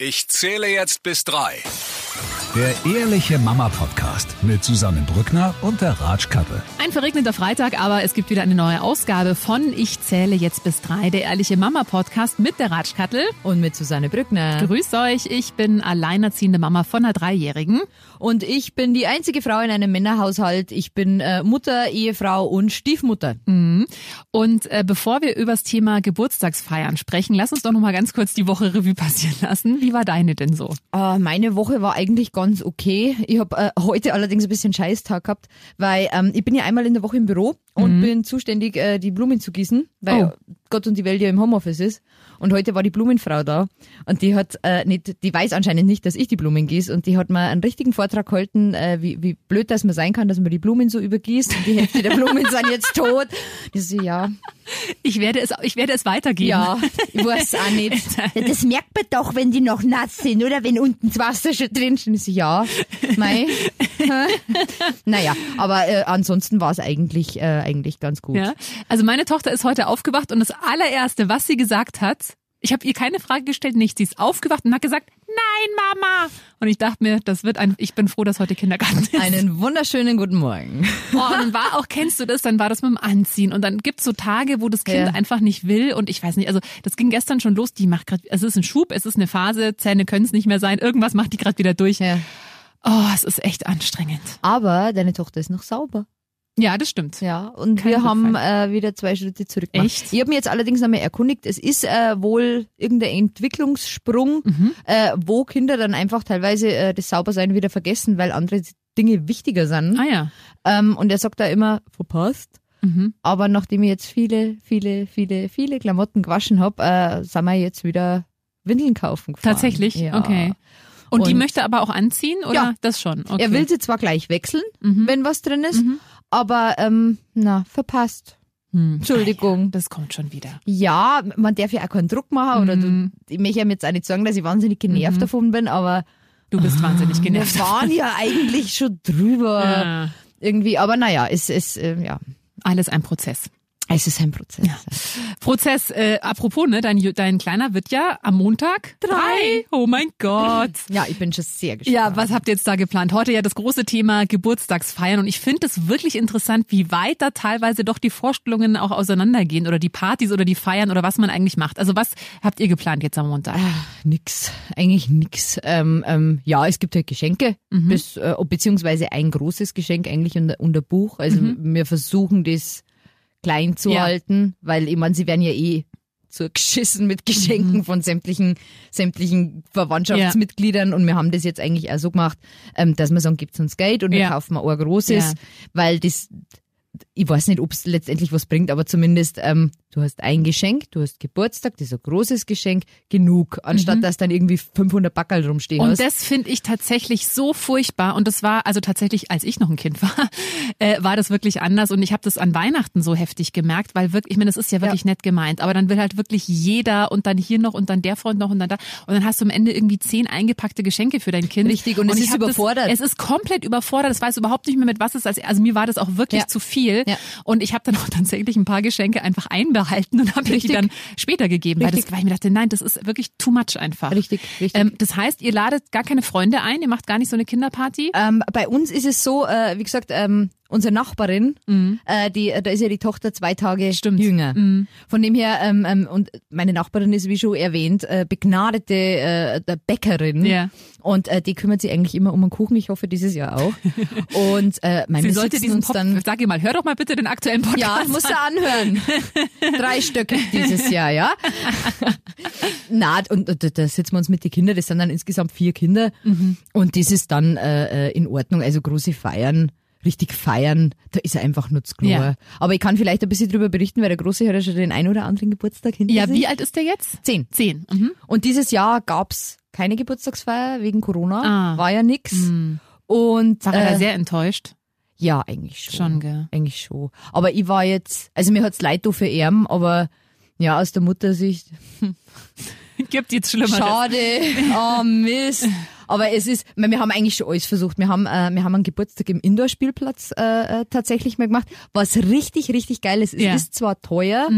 Ich zähle jetzt bis drei. Der Ehrliche Mama Podcast mit Susanne Brückner und der Ratsch. Ein verregneter Freitag, aber es gibt wieder eine neue Ausgabe von Ich zähle jetzt bis drei, der Ehrliche Mama Podcast mit der Ratsch Kattel. Und mit Susanne Brückner. Grüß euch, ich bin alleinerziehende Mama von einer Dreijährigen. Und ich bin die einzige Frau in einem Männerhaushalt. Ich bin äh, Mutter, Ehefrau und Stiefmutter. Mhm. Und äh, bevor wir über das Thema Geburtstagsfeiern sprechen, lass uns doch noch mal ganz kurz die Woche Revue passieren lassen. Wie war deine denn so? Äh, meine Woche war eigentlich ganz okay. Ich habe äh, heute allerdings ein bisschen Scheißtag gehabt, weil ähm, ich bin ja einmal in der Woche im Büro und bin zuständig, äh, die Blumen zu gießen, weil Oh. Gott und die Welt ja im Homeoffice ist. Und heute war die Blumenfrau da und die hat äh, nicht, die weiß anscheinend nicht, dass ich die Blumen gieße und die hat mir einen richtigen Vortrag gehalten, äh, wie, wie blöd das man sein kann, dass man die Blumen so übergießt und die Hälfte der Blumen sind jetzt tot. Ich so, ja, Ich werde es, ich werde es weitergeben. ja, ich weiß auch nicht. Ja, das merkt man doch, wenn die noch nass sind oder wenn unten das Wasser schon drin ist. Ich so, ja, mei. naja, aber äh, ansonsten war es eigentlich, äh, eigentlich ganz gut. Ja. Also meine Tochter ist heute aufgewacht und das allererste, was sie gesagt hat, ich habe ihr keine Frage gestellt, nichts. Sie ist aufgewacht und hat gesagt, nein, Mama. Und ich dachte mir, das wird ein, ich bin froh, dass heute Kindergarten ist. Einen wunderschönen guten Morgen. Oh, und dann war auch, kennst du das, dann war das mit dem Anziehen und dann gibt's so Tage, wo das Kind Ja. einfach nicht will und ich weiß nicht, also das ging gestern schon los, die macht gerade, es ist ein Schub, es ist eine Phase, Zähne können es nicht mehr sein, irgendwas macht die gerade wieder durch. Ja. Oh, es ist echt anstrengend. Aber deine Tochter ist noch sauber. Ja, das stimmt. Ja, und Kein wir haben äh, wieder zwei Schritte zurück gemacht. Echt? Ich habe mich jetzt allerdings nochmal erkundigt, es ist äh, wohl irgendein Entwicklungssprung, Mhm. äh, wo Kinder dann einfach teilweise äh, das Saubersein wieder vergessen, weil andere Dinge wichtiger sind. Ah ja. Ähm, und er sagt da immer, verpasst. Mhm. Aber nachdem ich jetzt viele, viele, viele, viele Klamotten gewaschen hab, äh, sind wir jetzt wieder Windeln kaufen gefahren. Tatsächlich? Ja. Okay. Und, die Und- möchte aber auch anziehen oder Ja. das schon? Okay. Er will sie zwar gleich wechseln, Mhm. wenn was drin ist, aber ähm, na, verpasst. Hm. Entschuldigung. Das kommt schon wieder. Ja, man darf ja auch keinen Druck machen oder Mhm. du, ich möchte ihm jetzt auch nicht sagen, dass ich wahnsinnig genervt davon bin, aber Du bist wahnsinnig genervt. wir waren ja eigentlich schon drüber Ja. irgendwie, aber naja, es ist, äh, ja, Alles ein Prozess. Es ist ein Prozess. Prozess, äh, apropos, ne, dein, dein Kleiner wird ja am Montag drei. Oh mein Gott. Ja, ich bin schon sehr gespannt. Ja, was habt ihr jetzt da geplant? Heute ja das große Thema Geburtstagsfeiern und ich finde es wirklich interessant, wie weit da teilweise doch die Vorstellungen auch auseinandergehen oder die Partys oder die Feiern oder was man eigentlich macht. Also was habt ihr geplant jetzt am Montag? Nix, eigentlich nix. Ähm, ähm, ja, es gibt halt Geschenke, Mhm. bis, äh, beziehungsweise ein großes Geschenk eigentlich unter, unter Buch. Also wir versuchen das klein zu Mhm. Ja. halten, weil ich meine, sie werden ja eh so geschissen mit Mhm. Geschenken von sämtlichen, sämtlichen Verwandtschaftsmitgliedern und wir haben das jetzt eigentlich auch so gemacht, ähm, dass wir sagen, gibt's uns Geld und wir Ja. kaufen mal ein großes, Ja. weil das, ich weiß nicht, ob es letztendlich was bringt, aber zumindest, ähm, du hast ein Geschenk, du hast Geburtstag, das ist ein großes Geschenk, genug, anstatt dass dann irgendwie 500 Backerl rumstehen Mhm. Und hast. das finde ich tatsächlich so furchtbar. Und das war, also tatsächlich, als ich noch ein Kind war, äh, war das wirklich anders. Und ich habe das an Weihnachten so heftig gemerkt, weil wirklich, ich meine, das ist ja wirklich nett gemeint, aber dann will halt wirklich jeder und dann hier noch und dann der Freund noch und dann da. Und dann hast du am Ende irgendwie zehn eingepackte Geschenke für dein Kind. Richtig, und es ich ist überfordert. Das, es ist komplett überfordert. Es weiß überhaupt nicht mehr, mit was es ist. Also mir war das auch wirklich Ja. zu viel. Ja. Und ich habe dann auch tatsächlich ein paar Geschenke einfach einbehalten und habe die dann später gegeben, weil, das, weil ich mir dachte, nein, das ist wirklich too much einfach. Richtig, richtig. Ähm, das heißt, ihr ladet gar keine Freunde ein, ihr macht gar nicht so eine Kinderparty? Ähm, bei uns ist es so, äh, wie gesagt, ähm, unsere Nachbarin, äh, die, da ist ja die Tochter zwei Tage Mhm. Stimmt. Mhm. jünger. Von dem her, ähm, ähm, und meine Nachbarin ist, wie schon erwähnt, äh, begnadete äh, Bäckerin. Ja. Und äh, die kümmert sich eigentlich immer um den Kuchen. Ich hoffe, dieses Jahr auch. Und äh, meine Sie sollte diesen Pop, dann sag ihr mal, hör doch mal bitte den aktuellen Podcast. ja, musst du anhören. Drei Stück dieses Jahr, ja. Na, und, und da sitzen wir uns mit den Kindern, das sind dann insgesamt vier Kinder. Und das ist dann äh, äh, in Ordnung. Also große Feiern, richtig feiern, da ist er einfach nur zu. Ja. Aber ich kann vielleicht ein bisschen drüber berichten, weil der Große hat ja schon den ein oder anderen Geburtstag hinter Ja, sich. wie alt ist der jetzt? Zehn. Zehn. Mhm. Und dieses Jahr gab's keine Geburtstagsfeier wegen Corona. Ah. War ja nix. Und War er äh, sehr enttäuscht? ja, eigentlich schon. Schon, gell? Eigentlich schon. Aber ich war jetzt, also mir hat's leid da für ihn, aber ja, aus der Muttersicht, Gibt jetzt Schlimmeres. schade, oh Mist. Aber es ist, wir haben eigentlich schon alles versucht. Wir haben, äh, wir haben einen Geburtstag im Indoor-Spielplatz äh, äh, tatsächlich mal gemacht, was richtig, richtig geil ist. Es Ja. ist zwar teuer,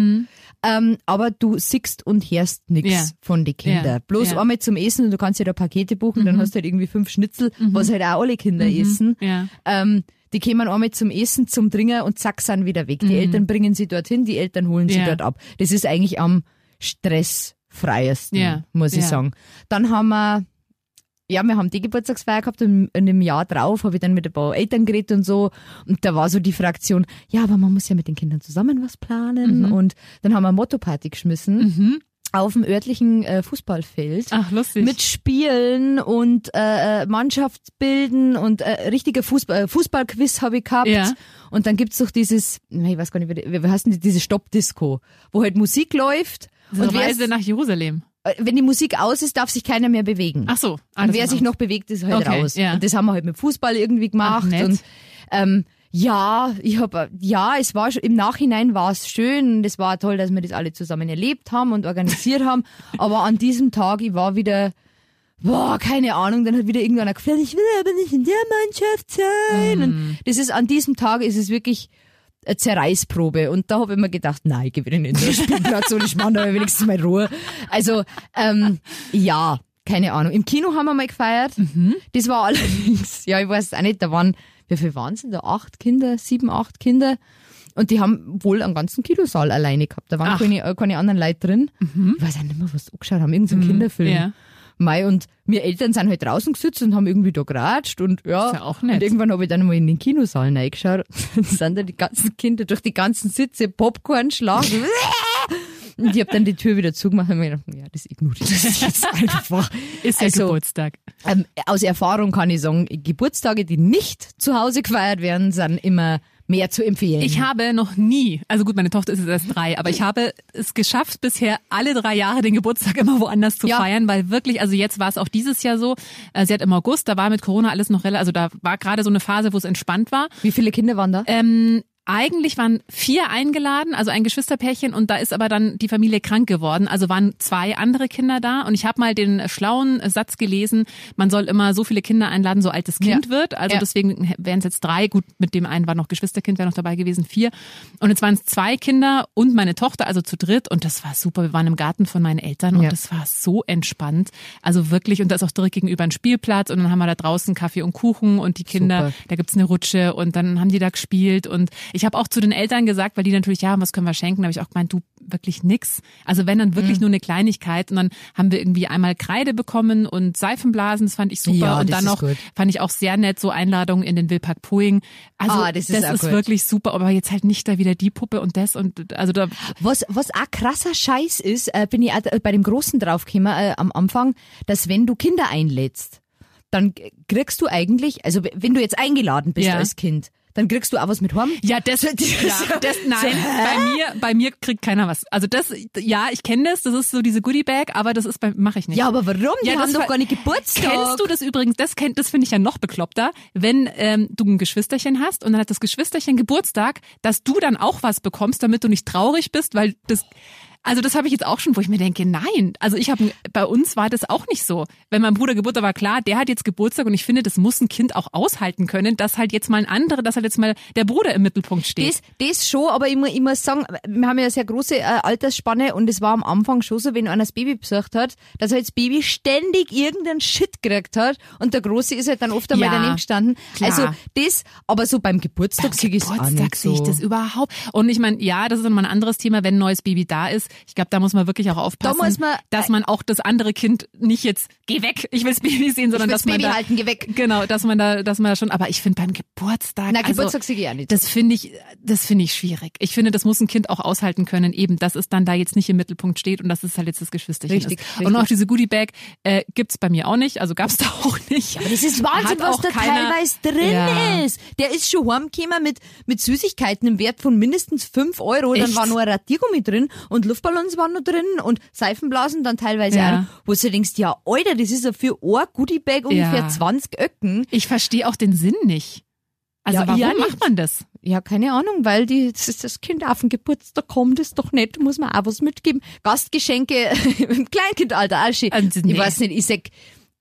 Ähm, aber du siehst und hörst nichts Ja. von den Kindern. Ja. Bloß einmal zum Essen und du kannst ja da Pakete buchen, dann hast du halt irgendwie fünf Schnitzel, was halt auch alle Kinder essen. Ja. Ähm, die kommen einmal zum Essen, zum Trinken und zack, sind wieder weg. Die Eltern bringen sie dorthin, die Eltern holen sie Mhm. Ja. dort ab. Das ist eigentlich am stressfreiesten, Ja. muss ich Ja. sagen. Dann haben wir, ja, wir haben die Geburtstagsfeier gehabt und in dem Jahr drauf habe ich dann mit ein paar Eltern geredet und so. Und da war so die Fraktion, ja, aber man muss ja mit den Kindern zusammen was planen. Mhm. Und dann haben wir eine Motto-Party geschmissen. Auf dem örtlichen äh, Fußballfeld Ach, lustig. mit Spielen und äh, äh, Mannschaftsbilden und äh, richtige Fußball, äh, Fußballquiz habe ich gehabt. Ja. Und dann gibt's doch dieses, ich weiß gar nicht, wie, wie heißt denn die, diese Stoppdisco, wo halt Musik läuft so und Reise nach Jerusalem. Wenn die Musik aus ist, darf sich keiner mehr bewegen. Ach so. und alles wer sich noch bewegt, ist halt Okay, raus. ja. Und das haben wir halt mit Fußball irgendwie gemacht. nett. und ähm, ja, ich habe ja, es war schon, im Nachhinein war es schön und es war toll, dass wir das alle zusammen erlebt haben und organisiert haben. Aber an diesem Tag, ich war wieder, boah, keine Ahnung, dann hat wieder irgendeiner gefragt, ich will aber nicht in der Mannschaft sein. Mhm. Und das ist an diesem Tag ist es wirklich eine Zerreißprobe. Und da habe ich mir gedacht, nein, ich gehe wieder nicht in den Spielplatz und ich mache da wenigstens mal Ruhe. Also, ähm, ja, keine Ahnung. Im Kino haben wir mal gefeiert. Mhm. Das war allerdings, ja, ich weiß auch nicht, da waren, wie viel waren es denn da? Acht Kinder, sieben, acht Kinder. Und die haben wohl einen ganzen Kinosaal alleine gehabt. Da waren. Mhm. keine, äh, keine anderen Leute drin. Ich weiß auch nicht mehr, was sie angeschaut haben. Irgendein Kinderfilm. ja. Mei, und wir Eltern sind halt draußen gesetzt und haben irgendwie da geratscht und ja. Ist ja auch nett. Und irgendwann habe ich dann mal in den Kinosaal reingeschaut. Dann sind da die ganzen Kinder durch die ganzen Sitze Popcorn schlagen. Und ich habe dann die Tür wieder zugemacht und mir gedacht, ja, das ignoriere ich jetzt einfach. Ist ja Also, Geburtstag. Ähm, aus Erfahrung kann ich sagen, Geburtstage, die nicht zu Hause gefeiert werden, sind immer mehr zu empfehlen. Ich habe noch nie, also gut, meine Tochter ist jetzt erst drei, aber ich habe es geschafft, bisher alle drei Jahre den Geburtstag immer woanders zu Ja. feiern, weil wirklich, also jetzt war es auch dieses Jahr so, äh, sie hat im August, da war mit Corona alles noch relativ, also da war gerade so eine Phase, wo es entspannt war. Wie viele Kinder waren da? Ähm, eigentlich waren vier eingeladen, also ein Geschwisterpärchen und da ist aber dann die Familie krank geworden. Also waren zwei andere Kinder da und ich habe mal den schlauen Satz gelesen, man soll immer so viele Kinder einladen, so alt das Kind Ja. wird. Also Ja. deswegen wären es jetzt drei, gut, mit dem einen war noch Geschwisterkind, wäre noch dabei gewesen, vier. Und jetzt waren es zwei Kinder und meine Tochter, also zu dritt und das war super. Wir waren im Garten von meinen Eltern und Ja. das war so entspannt. Also wirklich, und da ist auch direkt gegenüber ein Spielplatz und dann haben wir da draußen Kaffee und Kuchen und die Kinder, Super. da gibt's eine Rutsche und dann haben die da gespielt und ich habe auch zu den Eltern gesagt, weil die natürlich, ja, was können wir schenken, da habe ich auch gemeint, du wirklich nix. Also wenn dann wirklich Mhm. nur eine Kleinigkeit und dann haben wir irgendwie einmal Kreide bekommen und Seifenblasen, das fand ich super Ja, und das dann ist noch gut. fand ich auch sehr nett so Einladungen in den Wildpark Poing. Also Ah, das ist auch gut. wirklich super, aber jetzt halt nicht da wieder die Puppe und das und also da Was, was auch krasser Scheiß ist, äh, bin ich bei dem Großen draufgekommen äh, am Anfang, dass wenn du Kinder einlädst, dann kriegst du eigentlich, also wenn du jetzt eingeladen bist Ja. als Kind, dann kriegst du auch was mit heim. Ja, das, ja, das nein, bei mir, bei mir kriegt keiner was. Also das, ja, ich kenne das, das ist so diese Goodie Bag, aber das ist bei, mache ich nicht. Ja, aber warum? Die Ja, haben doch gar nicht Geburtstag. Kennst du das übrigens? Das kennt, das finde ich ja noch bekloppter, wenn ähm, du ein Geschwisterchen hast und dann hat das Geschwisterchen Geburtstag, dass du dann auch was bekommst, damit du nicht traurig bist, weil das also das habe ich jetzt auch schon, wo ich mir denke, nein. Also ich habe bei uns war das auch nicht so. Wenn mein Bruder Geburtstag war, klar, der hat jetzt Geburtstag und ich finde, das muss ein Kind auch aushalten können, dass halt jetzt mal ein anderer, dass halt jetzt mal der Bruder im Mittelpunkt steht. Das, das schon, aber ich muss, ich muss sagen, wir haben ja eine sehr große äh, Altersspanne und es war am Anfang schon so, wenn einer das Baby besucht hat, dass halt das Baby ständig irgendeinen Shit gekriegt hat und der Große ist halt dann oft einmal Ja, daneben gestanden. klar. Also das, aber so beim Geburtstag sehe ich es Geburtstag so. ich das überhaupt. Und ich meine, ja, das ist nochmal ein anderes Thema, wenn ein neues Baby da ist. Ich glaube, da muss man wirklich auch aufpassen, Da muss man- dass man auch das andere Kind nicht jetzt, geh weg, ich will das Baby sehen, sondern dass das man Baby da, halten, geh weg. Genau, dass man da, dass man da schon, aber ich finde beim Geburtstag, Na, also, Geburtstag nicht. das finde ich, das finde ich schwierig. Ich finde, das muss ein Kind auch aushalten können, eben, dass es dann da jetzt nicht im Mittelpunkt steht und dass es halt jetzt das Geschwisterchen Richtig, ist. richtig. Und auch diese Goodie Bag äh, gibt's bei mir auch nicht, also gab's da auch nicht. Aber das ist Wahnsinn, Hat was da keiner- teilweise drin Ja. ist. Der ist schon heimgekommen mit, mit Süßigkeiten im Wert von mindestens 5 Euro. Dann Echt? war noch ein Radiergummi drin und Luftballons waren noch drin und Seifenblasen dann teilweise Ja. auch. Wo du denkst, ja, Alter, das ist ja für ein Goodiebag ungefähr Ja. 20 Öcken. Ich verstehe auch den Sinn nicht. Also Ja, warum ja macht man das? Ja, keine Ahnung, weil die, das, ist das Kind auf den Geburtstag kommt, ist doch nett, muss man auch was mitgeben. Gastgeschenke im Kleinkindalter auch schön. Also, Ich nee. weiß nicht, ich sag,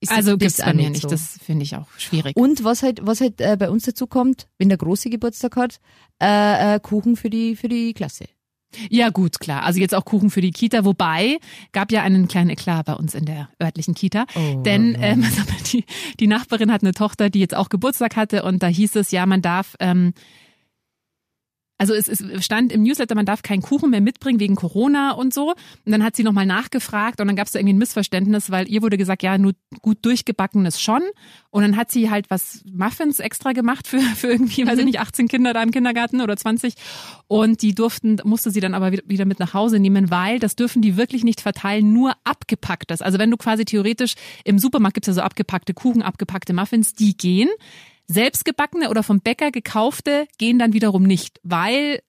ich Also gibt's bei mir nicht. so. Das finde ich auch schwierig. Und was halt, was halt äh, bei uns dazu kommt, wenn der Große Geburtstag hat, äh, äh, Kuchen für die, für die Klasse. Ja, gut, klar. Also jetzt auch Kuchen für die Kita. Wobei, gab ja einen kleinen Eklat bei uns in der örtlichen Kita. Oh, Denn ähm, die, die Nachbarin hat eine Tochter, die jetzt auch Geburtstag hatte und da hieß es, ja, man darf ähm, also es, es stand im Newsletter, man darf keinen Kuchen mehr mitbringen wegen Corona und so. Und dann hat sie nochmal nachgefragt und dann gab es da irgendwie ein Missverständnis, weil ihr wurde gesagt, ja, nur gut durchgebackenes schon. Und dann hat sie halt was Muffins extra gemacht für, für irgendwie, weiß ich nicht, 18 Kinder da im Kindergarten oder 20. Und die durften, musste sie dann aber wieder mit nach Hause nehmen, weil das dürfen die wirklich nicht verteilen, nur abgepacktes. Also wenn du quasi theoretisch im Supermarkt gibt's ja so abgepackte Kuchen, abgepackte Muffins, die gehen. Selbstgebackene oder vom Bäcker gekaufte gehen dann wiederum nicht, weil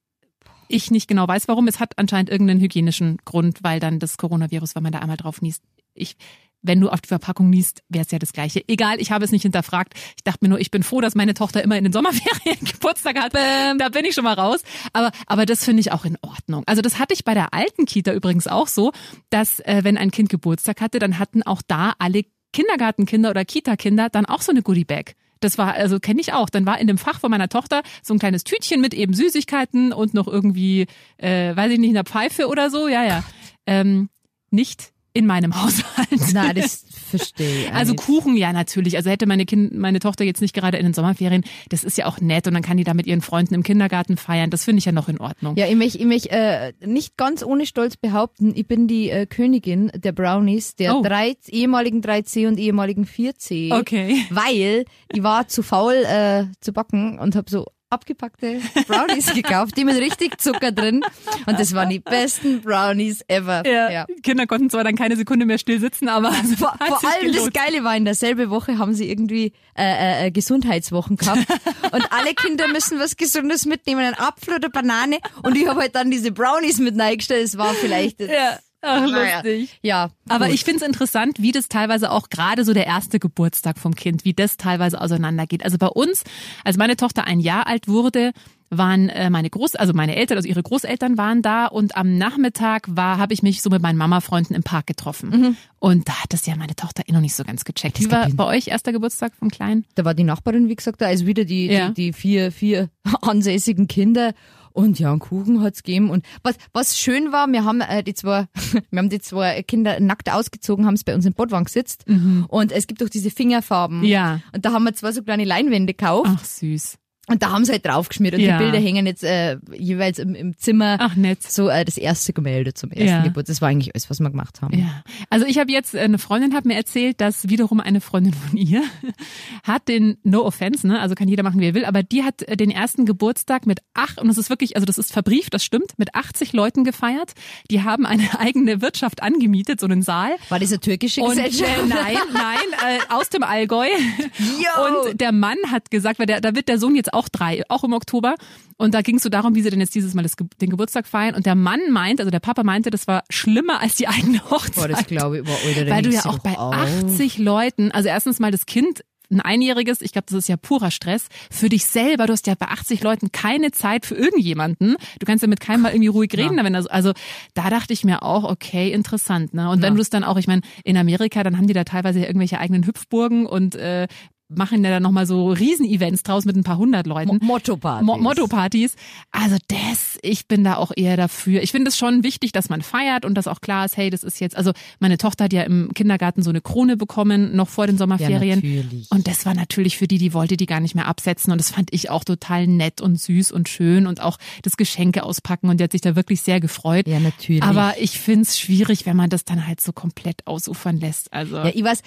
ich nicht genau weiß, warum. Es hat anscheinend irgendeinen hygienischen Grund, weil dann das Coronavirus, wenn man da einmal drauf niest. Ich, wenn du auf die Verpackung niest, wäre es ja das Gleiche. Egal, ich habe es nicht hinterfragt. Ich dachte mir nur, ich bin froh, dass meine Tochter immer in den Sommerferien Geburtstag hat. Da bin ich schon mal raus. Aber, aber das finde ich auch in Ordnung. Also das hatte ich bei der alten Kita übrigens auch so, dass äh, wenn ein Kind Geburtstag hatte, dann hatten auch da alle Kindergartenkinder oder Kita-Kinder dann auch so eine Goodie-Bag. Das war, also kenne ich auch. Dann war in dem Fach von meiner Tochter so ein kleines Tütchen mit eben Süßigkeiten und noch irgendwie, äh, weiß ich nicht, einer Pfeife oder so. Ja, ja. Ähm, nicht in meinem Haushalt. Na, das verstehe ich. Also. Kuchen, ja natürlich. Also hätte meine Kind, meine Tochter jetzt nicht gerade in den Sommerferien, das ist ja auch nett und dann kann die da mit ihren Freunden im Kindergarten feiern. Das finde ich ja noch in Ordnung. Ja, ich möchte ich möcht, äh, nicht ganz ohne Stolz behaupten, ich bin die äh, Königin der Brownies, der Oh. drei, ehemaligen 3C und ehemaligen 4C. Okay. Weil ich war zu faul äh, zu backen und habe so abgepackte Brownies gekauft, die mit richtig Zucker drin. Und das waren die besten Brownies ever. Ja, Kinder konnten zwar dann keine Sekunde mehr still sitzen, aber Vor, vor allem das gelohnt. Geile war, in derselbe Woche haben sie irgendwie äh, äh, Gesundheitswochen gehabt und alle Kinder müssen was Gesundes mitnehmen, einen Apfel oder Banane und ich habe halt dann diese Brownies mit reingestellt, es war vielleicht... Ja. Ach, lustig. Ja, Aber gut. ich finde es interessant, wie das teilweise auch gerade so der erste Geburtstag vom Kind, wie das teilweise auseinandergeht. Also bei uns, als meine Tochter ein Jahr alt wurde, waren äh, meine Groß, also meine Eltern, also ihre Großeltern waren da und am Nachmittag war, habe ich mich so mit meinen Mama-Freunden im Park getroffen. Und da hat das ja meine Tochter eh noch nicht so ganz gecheckt. Wie war bei euch erster Geburtstag vom Kleinen? Da war die Nachbarin, wie gesagt, da, also wieder die, Ja. die, die vier, vier ansässigen Kinder. Und ja, einen Kuchen hat's gegeben. Und was, was schön war, wir haben äh, die zwei, wir haben die zwei Kinder nackt ausgezogen, haben es bei uns im Bottwang gesitzt. Und es gibt auch diese Fingerfarben. Mhm. Ja. Und da haben wir zwei so kleine Leinwände gekauft. Ach süß. Und da haben sie halt draufgeschmiert. Und Ja. die Bilder hängen jetzt äh, jeweils im, im Zimmer. Ach nett. So äh, das erste Gemälde zum ersten Ja. Geburtstag. Das war eigentlich alles, was wir gemacht haben. Ja, also ich habe jetzt, eine Freundin hat mir erzählt, dass wiederum eine Freundin von ihr hat den, no offense, ne, also kann jeder machen, wie er will, aber die hat äh, den ersten Geburtstag mit acht, und das ist wirklich, also das ist verbrieft, das stimmt, mit 80 Leuten gefeiert. Die haben eine eigene Wirtschaft angemietet, so einen Saal. War das eine türkische Und, Gesellschaft? äh, nein, nein, äh, aus dem Allgäu. Yo! Und der Mann hat gesagt, weil der, da wird der Sohn jetzt auch drei, auch im Oktober. Und da ging es so darum, wie sie denn jetzt dieses Mal das, den Geburtstag feiern. Und der Mann meint, also der Papa meinte, das war schlimmer als die eigene Hochzeit. Boah, das glaube ich, boah, Alter, Weil du ja auch bei auf. 80 Leuten, also erstens mal das Kind, ein Einjähriges, ich glaube, das ist ja purer Stress. Für dich selber, du hast ja bei 80 Leuten keine Zeit für irgendjemanden. Du kannst ja mit keinem mal irgendwie ruhig reden. Wenn das, also da dachte ich mir auch, okay, interessant. Ne? Und wenn du es dann auch, ich meine, in Amerika, dann haben die da teilweise ja irgendwelche eigenen Hüpfburgen und äh, machen ja dann nochmal so Riesen-Events draus mit ein paar hundert Leuten. Mo- Motto-Partys. Mo Motto-Partys. Also das, ich bin da auch eher dafür. Ich finde es schon wichtig, dass man feiert und dass auch klar ist, hey, das ist jetzt, also meine Tochter hat ja im Kindergarten so eine Krone bekommen, noch vor den Sommerferien. natürlich. Und das war natürlich für die, die wollte die gar nicht mehr absetzen. Und das fand ich auch total nett und süß und schön und auch das Geschenke auspacken. Und die hat sich da wirklich sehr gefreut. Ja, natürlich. Aber ich find's schwierig, wenn man das dann halt so komplett ausufern lässt. Also Ja, ich weiß,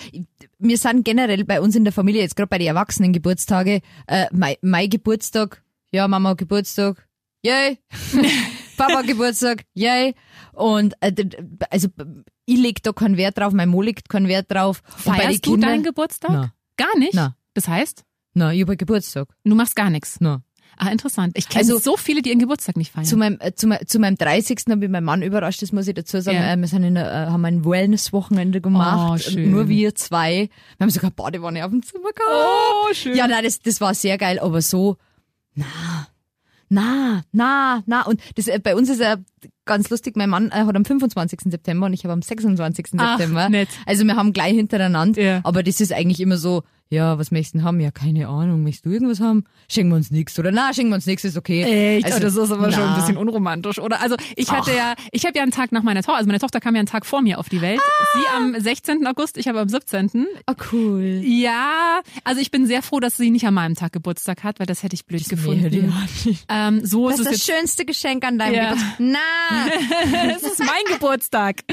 wir sind generell bei uns in der Familie, jetzt gerade bei den Erwachsenen Geburtstage, äh, mein, mein Geburtstag, ja, Mama Geburtstag, yay. Papa Geburtstag, yay. Und äh, also ich leg da keinen Wert drauf, mein Mo legt keinen Wert drauf. Und bei den feierst du Kindern- deinen Geburtstag? Na. Gar nicht? Na. Das heißt, Na, ich hab halt Geburtstag. du machst gar nichts. Na. Ah, interessant. Ich kenne Also- so viele, die ihren Geburtstag nicht feiern. Zu meinem, äh, zu, zu meinem 30. habe ich meinen Mann überrascht, das muss ich dazu sagen. Ja. Äh, wir sind in, äh, haben ein Wellness-Wochenende gemacht. Oh. Nur wir zwei. Wir haben sogar Badewanne auf dem Zimmer gehabt. oh, schön. Ja, nein, das, das war sehr geil, aber so, na, na, na, na. Und das, äh, bei uns ist ja ganz lustig, mein Mann äh, hat am 25. September und ich habe am 26. Ach, September. nett. Also wir haben gleich hintereinander, Ja. aber das ist eigentlich immer so, ja, was möchtest du haben? Ja, keine Ahnung, möchtest du irgendwas haben? Schenken wir uns nichts oder na, schenken wir uns nichts, ist okay. Echt? Also, oh, das ist aber schon ein na. bisschen unromantisch, oder? Also ich hatte ja, ich habe ja einen Tag nach meiner Tochter, also meine Tochter kam ja einen Tag vor mir auf die Welt. Sie am 16. August, ich aber am 17. Ah, cool. Ja, also ich bin sehr froh, dass sie nicht an meinem Tag Geburtstag hat, weil das hätte ich blöd gefunden. Ähm, so Das ist ist das schönste Geschenk an deinem Ja. Geburtstag. Na, es ist mein Geburtstag.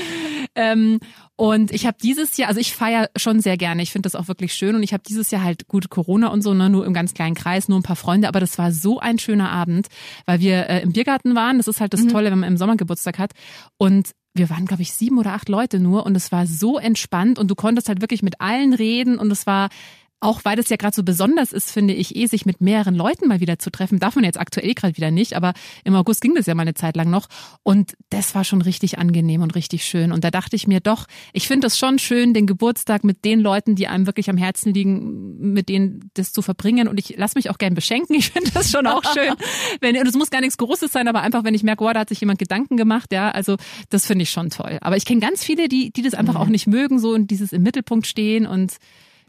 Ähm, und ich habe dieses Jahr, also ich feiere schon sehr gerne. Ich finde das auch wirklich schön. Und ich habe dieses Jahr halt gut Corona und so, ne, nur im ganz kleinen Kreis, nur ein paar Freunde. Aber das war so ein schöner Abend, weil wir äh, im Biergarten waren. Das ist halt das Tolle, wenn man im Sommer Geburtstag hat. Und wir waren, glaube ich, sieben oder acht Leute nur und es war so entspannt und du konntest halt wirklich mit allen reden und es war auch weil das ja gerade so besonders ist, finde ich, eh sich mit mehreren Leuten mal wieder zu treffen. Darf man jetzt aktuell gerade wieder nicht, aber im August ging das ja mal eine Zeit lang noch. Und das war schon richtig angenehm und richtig schön. Und da dachte ich mir doch, ich finde es schon schön, den Geburtstag mit den Leuten, die einem wirklich am Herzen liegen, mit denen das zu verbringen. Und ich lasse mich auch gern beschenken. Ich finde das schon auch schön. Wenn, und es muss gar nichts Großes sein, aber einfach, wenn ich merke, oh, da hat sich jemand Gedanken gemacht, ja, also das finde ich schon toll. Aber ich kenne ganz viele, die, die das einfach auch nicht mögen, so und dieses im Mittelpunkt stehen und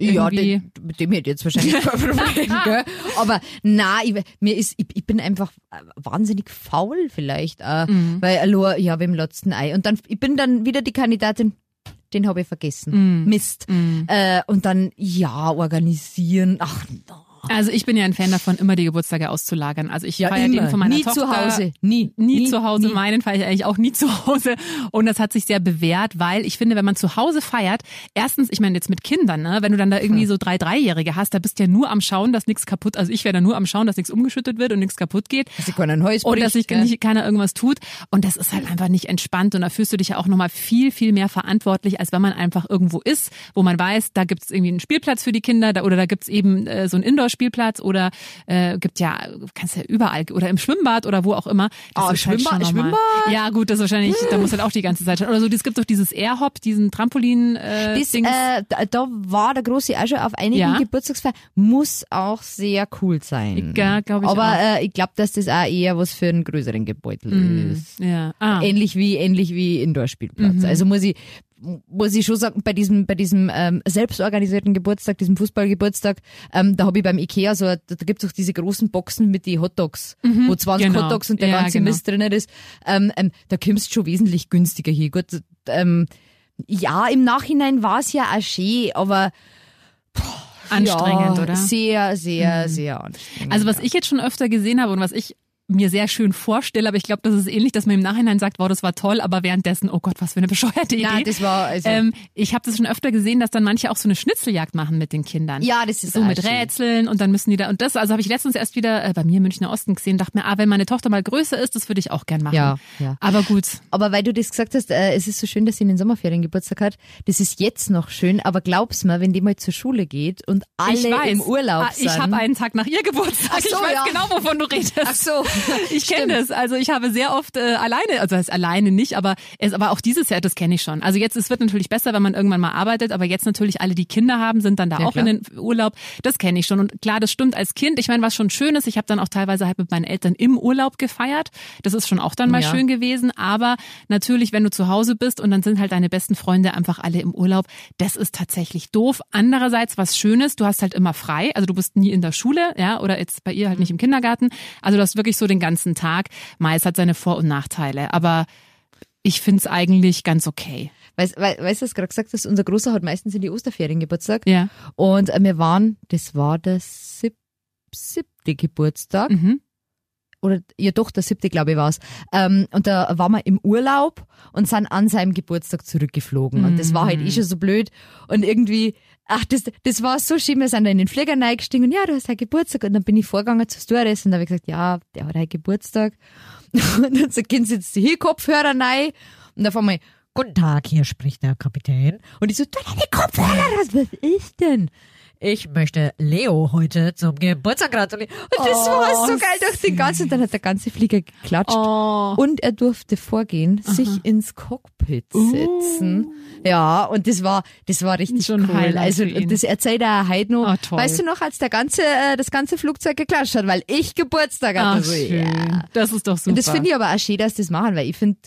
Ja, den, mit dem hätte ich jetzt wahrscheinlich kein Problem, gell? Aber na, ich, mir ist, ich, ich bin einfach äh, wahnsinnig faul vielleicht, äh, Mhm. weil allein, ja, wem letzten Ei. Und dann, ich bin dann wieder die Kandidatin, den habe ich vergessen. Mhm. Mist. Äh, und dann, ja, organisieren. Ach, na. Also ich bin ja ein Fan davon, immer die Geburtstage auszulagern. Also ich feiere den von meiner Nie Tochter. zu Hause. Nie. Nie, zu Hause, nie. meinen feiere ich eigentlich auch nie zu Hause. Und das hat sich sehr bewährt, weil ich finde, wenn man zu Hause feiert, erstens, ich meine jetzt mit Kindern, ne, wenn du dann da Hm. irgendwie so drei, dreijährige hast, da bist du ja nur am Schauen, dass nichts kaputt, also ich wäre da nur am Schauen, dass nichts umgeschüttet wird und nichts kaputt geht. Dass ich keinen Häus Und dass sich nicht keiner irgendwas tut. Und das ist halt einfach nicht entspannt. Und da fühlst du dich ja auch nochmal viel, viel mehr verantwortlich, als wenn man einfach irgendwo ist, wo man weiß, da gibt's irgendwie einen Spielplatz für die Kinder da, oder da gibt's eben äh, so einen Indoor-Spielplatz oder äh, gibt ja, kannst ja überall oder im Schwimmbad oder wo auch immer. Das Oh, ist halt Schwimmbad- nochmal- Schwimmbad? Ja, gut, das wahrscheinlich, da muss halt auch die ganze Zeit schon. Oder so, es gibt doch dieses Airhop, diesen Trampolin äh, Das, Dings. äh, da, war der große auch schon auf einigen Ja. Geburtstagsfeiern. Muss auch sehr cool sein. Ja, glaub ich Aber auch. Äh, ich glaube, dass das auch eher was für einen größeren Gebeutel ist. ja. Ah. Ähnlich wie ähnlich wie Indoor-Spielplatz. Mhm. Also muss ich muss ich schon sagen, bei diesem bei diesem ähm, selbstorganisierten Geburtstag, diesem Fußballgeburtstag, ähm, da habe ich beim Ikea so, da, da gibt's auch diese großen Boxen mit die Hotdogs, wo 20 genau. Hotdogs und der Ja, ganze genau. Mist drinnen ist. Ähm, ähm, da kommst du schon wesentlich günstiger hier. Gut, ähm, ja, im Nachhinein war es ja auch schön, aber Anstrengend, ja, oder? Sehr, sehr, sehr anstrengend. Also was ich jetzt schon öfter gesehen habe und was ich mir sehr schön vorstelle, aber ich glaube, das ist ähnlich, dass man im Nachhinein sagt, wow, das war toll, aber währenddessen, oh Gott, was für eine bescheuerte Idee. Ja, das war also ähm, ich habe das schon öfter gesehen, dass dann manche auch so eine Schnitzeljagd machen mit den Kindern. Ja, das ist so mit schön. Rätseln und dann müssen die da und das, also habe ich letztens erst wieder äh, bei mir im Münchner Osten gesehen, dachte mir, ah, wenn meine Tochter mal größer ist, das würde ich auch gern machen. Ja, ja. Aber gut. Aber weil du das gesagt hast, äh, es ist so schön, dass sie in den Sommerferien Geburtstag hat. Das ist jetzt noch schön, aber glaub's mir, wenn die mal zur Schule geht und alle im Urlaub ah, sind. Ich habe einen Tag nach ihr Geburtstag. Ach so, ich weiß ja. genau, wovon du redest. Ach so. Ich kenne das. Also ich habe sehr oft äh, alleine, also heißt alleine nicht, aber es, aber auch dieses Jahr, das kenne ich schon. Also jetzt, es wird natürlich besser, wenn man irgendwann mal arbeitet, aber jetzt natürlich alle, die Kinder haben, sind dann da Ja, auch klar. in den Urlaub. Das kenne ich schon. Und klar, das stimmt als Kind. Ich meine, was schon schön ist, ich habe dann auch teilweise halt mit meinen Eltern im Urlaub gefeiert. Das ist schon auch dann mal Ja. schön gewesen. Aber natürlich, wenn du zu Hause bist und dann sind halt deine besten Freunde einfach alle im Urlaub, das ist tatsächlich doof. Andererseits was Schönes, du hast halt immer frei. Also du bist nie in der Schule, ja, oder jetzt bei ihr halt nicht im Kindergarten. Also du hast wirklich so den ganzen Tag. Mais hat seine Vor- und Nachteile. Aber ich find's eigentlich ganz okay. Weißt wei- weißt du, was du gerade gesagt hast? Unser Großer hat meistens in die Osterferien Geburtstag. Ja. Und äh, wir waren, das war der sieb, siebte Geburtstag. Mhm. Oder ja doch, der siebte, glaube ich, war's. Ähm, und da waren wir im Urlaub und sind an seinem Geburtstag zurückgeflogen. Und das war halt eh schon so blöd. Und irgendwie, ach, das, das war so schön. Wir sind da in den Flieger reingestiegen und ja, du hast halt Geburtstag. Und dann bin ich vorgegangen zur Stewardess und da habe ich gesagt, ja, der hat halt Geburtstag. Und dann so gehen sie jetzt hier Kopfhörer rein. Und auf einmal, guten Tag, hier spricht der Kapitän. Und ich so, tu deine Kopfhörer was ist denn? Ich möchte Leo heute zum Geburtstag gratulieren. Und das war so geil durch den ganzen, und dann hat der ganze Flieger geklatscht. Oh. Und er durfte vorgehen, sich ins Cockpit setzen. Ja, und das war, das war richtig Schon cool. Highlight Also, das erzählt er heute noch. Oh, weißt du noch, als der ganze, äh, das ganze Flugzeug geklatscht hat, weil ich Geburtstag hatte. Ach, so, schön. ja. Das ist doch super. Und das finde ich aber auch schön, dass das machen, weil ich finde,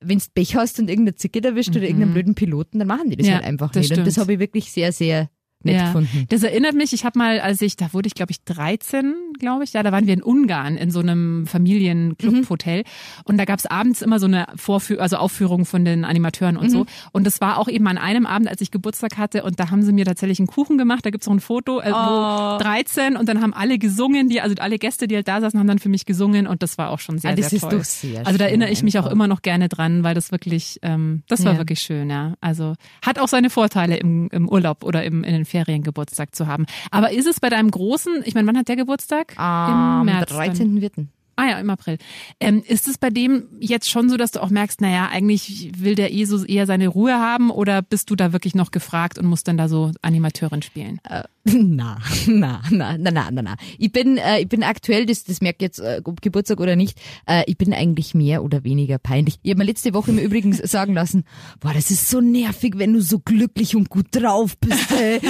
wenn du Pech hast und irgendeine Zicke erwischt oder irgendeinen blöden Piloten, dann machen die das Mhm. Ja, halt einfach das nicht. Und das stimmt. habe ich wirklich sehr, sehr nett ja. gefunden. Das erinnert mich, ich habe mal, als ich, da wurde ich glaube ich 13, glaube ich, ja, da waren wir in Ungarn in so einem Familienclub-Hotel Mhm. und da gab es abends immer so eine Vorführung, also Aufführung von den Animateuren und Mhm. so und das war auch eben an einem Abend, als ich Geburtstag hatte und da haben sie mir tatsächlich einen Kuchen gemacht, da gibt's auch ein Foto, äh, Oh. wo 13 und dann haben alle gesungen, die, also alle Gäste, die halt da saßen, haben dann für mich gesungen und das war auch schon sehr, Ah, sehr toll. sehr also da erinnere ich mich auch immer noch gerne dran, weil das wirklich, ähm, das war Ja. wirklich schön, ja. Also hat auch seine Vorteile im, im Urlaub oder im, in den Ferien Geburtstag zu haben. Aber ist es bei deinem Großen, ich meine, wann hat der Geburtstag? Am Im März. dann. 13.04. Ah ja, im April. Ähm, ist es bei dem jetzt schon so, dass du auch merkst, naja, eigentlich will der eh so eher seine Ruhe haben oder bist du da wirklich noch gefragt und musst dann da so Animateurin spielen? Na, na, na, na, na, na, na. Ich bin, äh, ich bin aktuell, das, das merkt jetzt, äh, ob Geburtstag oder nicht, äh, ich bin eigentlich mehr oder weniger peinlich. Ich habe mir letzte Woche mir übrigens sagen lassen, boah, das ist so nervig, wenn du so glücklich und gut drauf bist. Ey.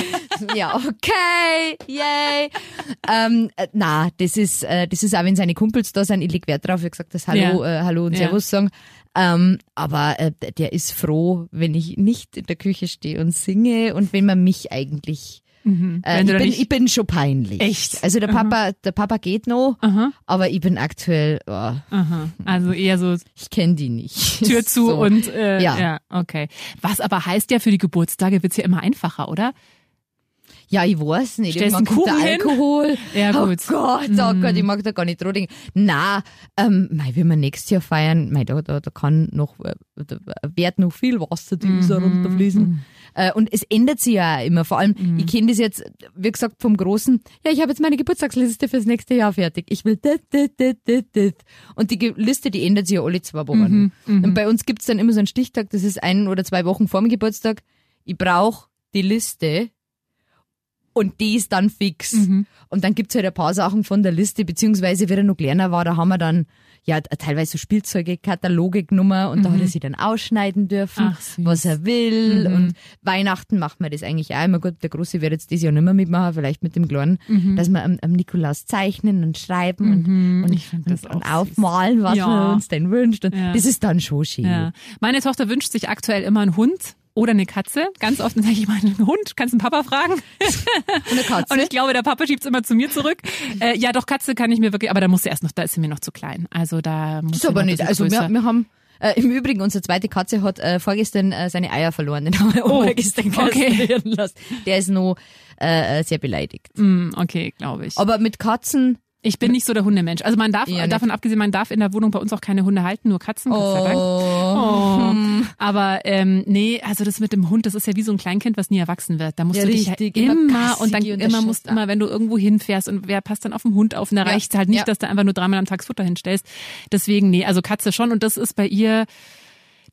ja, okay, yay. Ähm, äh, na, das ist, äh, das ist auch, wenn seine Kumpels da sind, ich leg Wert drauf, wie gesagt, das Hallo, Ja. äh, Hallo und Ja. Servus sagen. Ähm, aber äh, der ist froh, wenn ich nicht in der Küche stehe und singe und wenn man mich eigentlich äh, Wenn ich, bin, ich bin schon peinlich. Echt? Also der Papa, der Papa geht noch, Aha, aber ich bin aktuell, oh, aha. Also eher so ich kenne die nicht. Tür zu So. und äh, ja. Ja. okay. Was aber heißt ja für die Geburtstage wird's ja immer einfacher, oder? Ja, ich weiß nicht. Stellst einen Kuchen hin? Alkohol. Ja, gut. Oh Gott, oh Gott, ich mag da gar nicht dran denken. Na, ähm, mei, wenn wir nächstes Jahr feiern, mei, da, da, da kann noch, äh, da wird noch viel Wasser die Mhm. runterfließen. Äh, und es ändert sich ja auch immer. Vor allem, Mhm. ich kenne das jetzt, wie gesagt, vom Großen. Ja, ich habe jetzt meine Geburtstagsliste fürs nächste Jahr fertig. Ich will dit, dit, dit, dit, dit. Und die Liste, die ändert sich ja alle zwei Wochen. Mhm, Und bei uns gibt's dann immer so einen Stichtag, das ist ein oder zwei Wochen vor dem Geburtstag. Ich brauche die Liste und die ist dann fix. Mhm. Und dann gibt's halt ein paar Sachen von der Liste, beziehungsweise wie er noch kleiner war, da haben wir dann ja teilweise so Spielzeuge, Kataloge genommen und da hat er sich dann ausschneiden dürfen, Mhm. Ach, was er will. Mhm. Und Weihnachten macht man das eigentlich auch immer gut. Der Große wird jetzt dieses Jahr nicht mehr mitmachen, vielleicht mit dem Kleinen, dass wir am, am Nikolaus zeichnen und schreiben und, Mhm, und, ich find das und, und aufmalen, was Ja. wir uns denn wünscht. Und Ja. Das ist dann schon schön. Ja. Meine Tochter wünscht sich aktuell immer einen Hund oder eine Katze. Ganz oft sage ich mal einen Hund, kannst du den Papa fragen? Und eine Katze. Und ich glaube, der Papa schiebt immer zu mir zurück. Äh, ja, doch Katze kann ich mir wirklich, aber da muss sie erst noch, da ist sie mir noch zu klein. Also da muss ist aber nicht. Also wir, wir haben äh, im Übrigen unsere zweite Katze hat äh, vorgestern äh, seine Eier verloren. Den haben wir Oh, vorgestern okay. lassen. Der ist noch äh, äh, sehr beleidigt. Mm, okay, glaube ich. Aber mit Katzen. Ich bin nicht so der Hundemensch. Also man darf, Ja, nicht. davon abgesehen, man darf in der Wohnung bei uns auch keine Hunde halten, nur Katzen, Gott sei Dank. Oh. Oh. Aber ähm, nee, also das mit dem Hund, das ist ja wie so ein Kleinkind, was nie erwachsen wird. Da musst Ja, du dich richtig. ja Immer und dann und immer musst immer, wenn du irgendwo hinfährst und wer passt dann auf den Hund auf und da reicht halt nicht, dass du einfach nur dreimal am Tag Futter hinstellst. Deswegen nee, also Katze schon und das ist bei ihr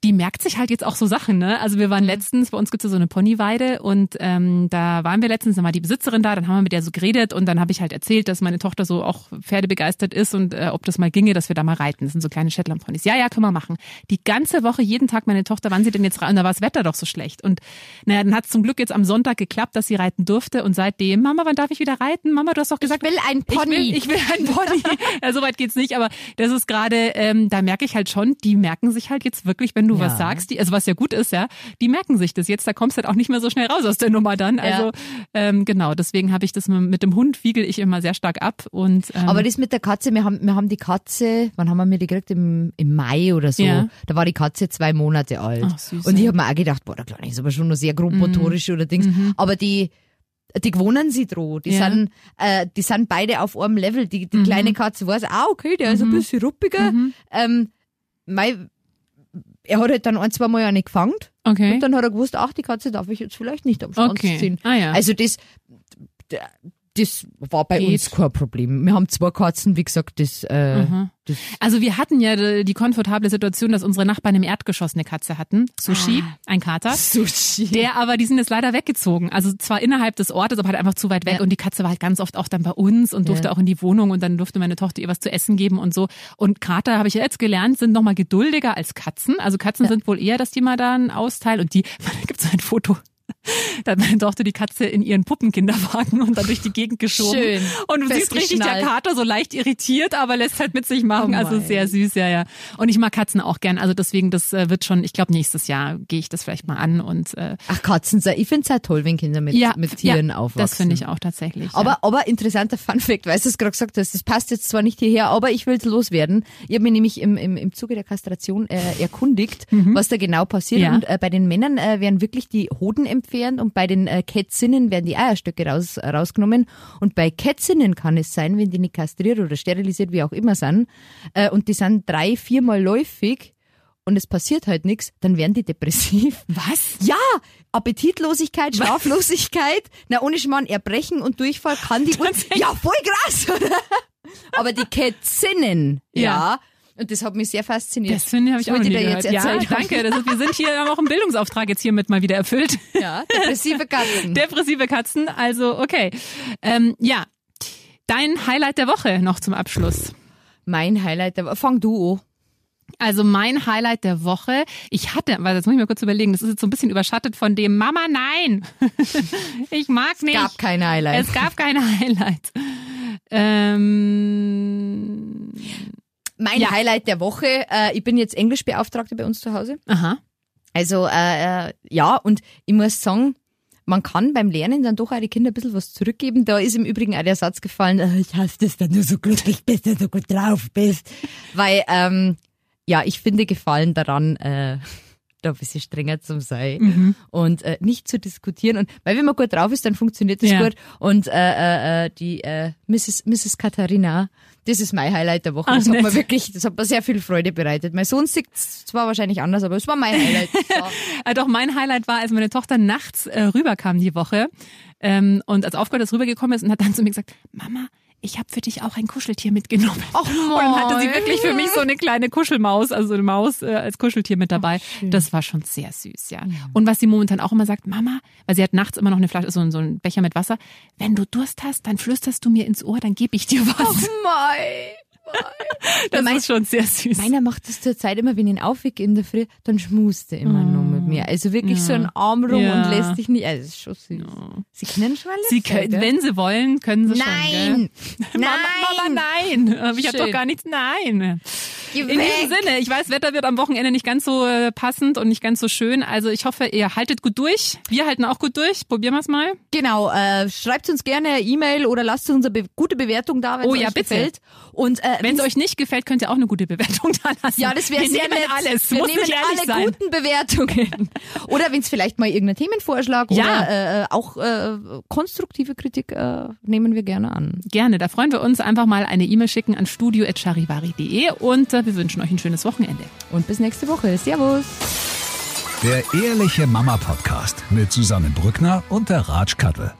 die merkt sich halt jetzt auch so Sachen, ne? Also wir waren letztens, bei uns gibt's ja so eine Ponyweide und ähm, da waren wir letztens, dann war die Besitzerin da, dann haben wir mit der so geredet und dann habe ich halt erzählt, dass meine Tochter so auch Pferdebegeistert ist und äh, ob das mal ginge, dass wir da mal reiten. Das sind so kleine Shetland-Ponys. Ja, ja, können wir machen. Die ganze Woche, jeden Tag meine Tochter, wann sie denn jetzt reiten? Und da war das Wetter doch so schlecht. Und naja, dann hat's zum Glück jetzt am Sonntag geklappt, dass sie reiten durfte und seitdem, Mama, wann darf ich wieder reiten? Mama, du hast doch gesagt, will ein Pony. ich will, ich will einen Pony. ja, so weit geht's nicht, aber das ist gerade, ähm, da merke ich halt schon, die merken sich halt jetzt wirklich, wenn du Ja. was sagst, die, also was ja gut ist, ja, die merken sich das jetzt, da kommst du halt auch nicht mehr so schnell raus aus der Nummer dann. Also ähm, genau, deswegen habe ich das mit, mit dem Hund wiegel ich immer sehr stark ab und ähm, Aber das mit der Katze, wir haben, wir haben die Katze, wann haben wir mir die gekriegt? Im, im Mai oder so. Ja. Da war die Katze zwei Monate alt. Ach, süß, und ich. Mhm. habe mir auch gedacht, boah, der Kleine ist aber schon noch sehr grob motorisch oder Dings. Aber die, die gewohnen sie droh. Die Ja. sind, äh, die sind beide auf einem Level. Die, Mhm. die kleine Katze weiß, ah, okay, der ist ein bisschen ruppiger. Ähm, mei, er hat halt dann ein, zwei Mal ja nicht gefangen. okay. Und dann hat er gewusst, ach, die Katze darf ich jetzt vielleicht nicht am Schwanz Okay. ziehen. Ah, ja. Also das, das war bei Geht. uns kein Problem. Wir haben zwei Katzen, wie gesagt, das, äh, das Also wir hatten ja die komfortable Situation, dass unsere Nachbarn im Erdgeschoss eine Katze hatten, Sushi, Ah. ein Kater. Sushi. Der aber, die sind jetzt leider weggezogen. Also zwar innerhalb des Ortes, aber halt einfach zu weit weg. Ja. Und die Katze war halt ganz oft auch dann bei uns und durfte Ja. auch in die Wohnung und dann durfte meine Tochter ihr was zu essen geben und so. Und Kater, habe ich ja jetzt gelernt, sind nochmal geduldiger als Katzen. Also Katzen sind wohl eher, dass die mal dann austeilen und die, da gibt's so ein Foto. Da hat meine Tochter die Katze in ihren Puppenkinderwagen und dann durch die Gegend geschoben. Schön. Und du siehst richtig, der. Kater so leicht irritiert, aber lässt halt mit sich machen. Oh also sehr süß, ja, ja. Und ich mag Katzen auch gern. Also deswegen, das äh, wird schon, ich glaube, nächstes Jahr gehe ich das vielleicht mal an und äh, Ach, Katzen, ich finde es ja toll, wenn Kinder mit, ja, mit Tieren ja, aufwachsen. Das finde ich auch tatsächlich. Aber, ja. aber interessanter Funfact, weißt du, es gerade gesagt hast, das passt jetzt zwar nicht hierher, aber ich will es loswerden. Ich habe mir nämlich im, im, im Zuge der Kastration äh, erkundigt, was da genau passiert. Mhm. Und äh, bei den Männern äh, werden wirklich die Hoden entfernt und bei den äh, Kätzinnen werden die Eierstöcke raus, rausgenommen. Und bei Kätzinnen kann es sein, wenn die nicht kastriert oder sterilisiert, wie auch immer sind, äh, und die sind drei, viermal läufig und es passiert halt nichts, dann werden die depressiv. was? Ja, Appetitlosigkeit, Schlaflosigkeit, na ohne Schmarrn, Erbrechen und Durchfall kann die? Ja, voll krass, oder? Aber die Kätzinnen, ja. Ja. Und das hat mich sehr fasziniert. Das finde ich, ich auch noch nie dir jetzt gehört. Ja, danke. Das ist, wir sind hier haben auch einen Bildungsauftrag jetzt hiermit mal wieder erfüllt. Ja, depressive Katzen. Depressive Katzen, also okay. Ähm, ja, dein Highlight der Woche noch zum Abschluss. mein Highlight, der- fang du an. Also mein Highlight der Woche, ich hatte, weil das muss ich mir kurz überlegen, das ist jetzt so ein bisschen überschattet von dem Mama, nein, ich mag nicht. Gab kein Highlight. Es gab keine Highlight. Ähm, mein Ja. Highlight der Woche, äh, ich bin jetzt Englischbeauftragte bei uns zu Hause. aha. Also äh, äh, ja, und ich muss sagen, man kann beim Lernen dann doch auch die Kinder ein bisschen was zurückgeben. Da ist im Übrigen auch der Satz gefallen, äh, ich hasse das, wenn du so glücklich bist und so gut drauf bist. Weil, ähm, ja, ich finde Gefallen daran, äh, da ein bisschen strenger zu sein Mhm. und äh, nicht zu diskutieren. Und weil wenn man gut drauf ist, dann funktioniert das Ja. gut. Und äh, äh, äh, die äh, Mrs. Mrs. Katharina, das ist mein Highlight der Woche. Ach, Das hat mir wirklich, das hat mir sehr viel Freude bereitet. Mein Sohn sieht zwar wahrscheinlich anders, aber es war mein Highlight. Ja. Äh, doch, mein Highlight war, als meine Tochter nachts äh, rüberkam die Woche ähm, und als aufgehört ist, rübergekommen ist und hat dann zu mir gesagt, Mama, ich habe für dich auch ein Kuscheltier mitgenommen. Ach, Und dann hatte sie wirklich für mich so eine kleine Kuschelmaus, also eine Maus äh, als Kuscheltier mit dabei. schön. das war schon sehr süß, ja. Und was sie momentan auch immer sagt, Mama, weil sie hat nachts immer noch eine Flasche, so, so einen Becher mit Wasser, wenn du Durst hast, dann flüsterst du mir ins Ohr, dann gebe ich dir was. Das mein- ist schon sehr süß. Meiner macht das zur Zeit immer, wenn ich ihn aufwecke in der Früh, dann schmust er immer nur mir. Also wirklich so ein Arm rum Ja. und lässt dich nicht, also das ist schon süß. Sie können schon alles. Sie können, wenn sie wollen, können sie schon. Nein! Mama, Mama, nein. Aber Ich habe doch gar nichts. Nein. Geh In weg. diesem Sinne, ich weiß, Wetter wird am Wochenende nicht ganz so äh, passend und nicht ganz so schön. Also ich hoffe, ihr haltet gut durch. Wir halten auch gut durch. Probieren wir es mal. Genau, äh, schreibt uns gerne E-Mail oder lasst uns eine be gute Bewertung da, wenn Oh es ja, euch bitte. gefällt. Und äh, Wenn es euch nicht gefällt, könnt ihr auch eine gute Bewertung da lassen. ja, das wäre sehr nett. alles. Wir nehmen alle sein. guten Bewertungen. oder wenn es vielleicht mal irgendein Themenvorschlag Ja. oder äh, auch äh, konstruktive Kritik äh, nehmen wir gerne an. Gerne, da freuen wir uns. Einfach mal eine E-Mail schicken an studio.charivari.de und äh, wir wünschen euch ein schönes Wochenende. Und bis nächste Woche. Servus. Der Ehrliche Mama Podcast mit Susanne Brückner und der Ratsch Kattel.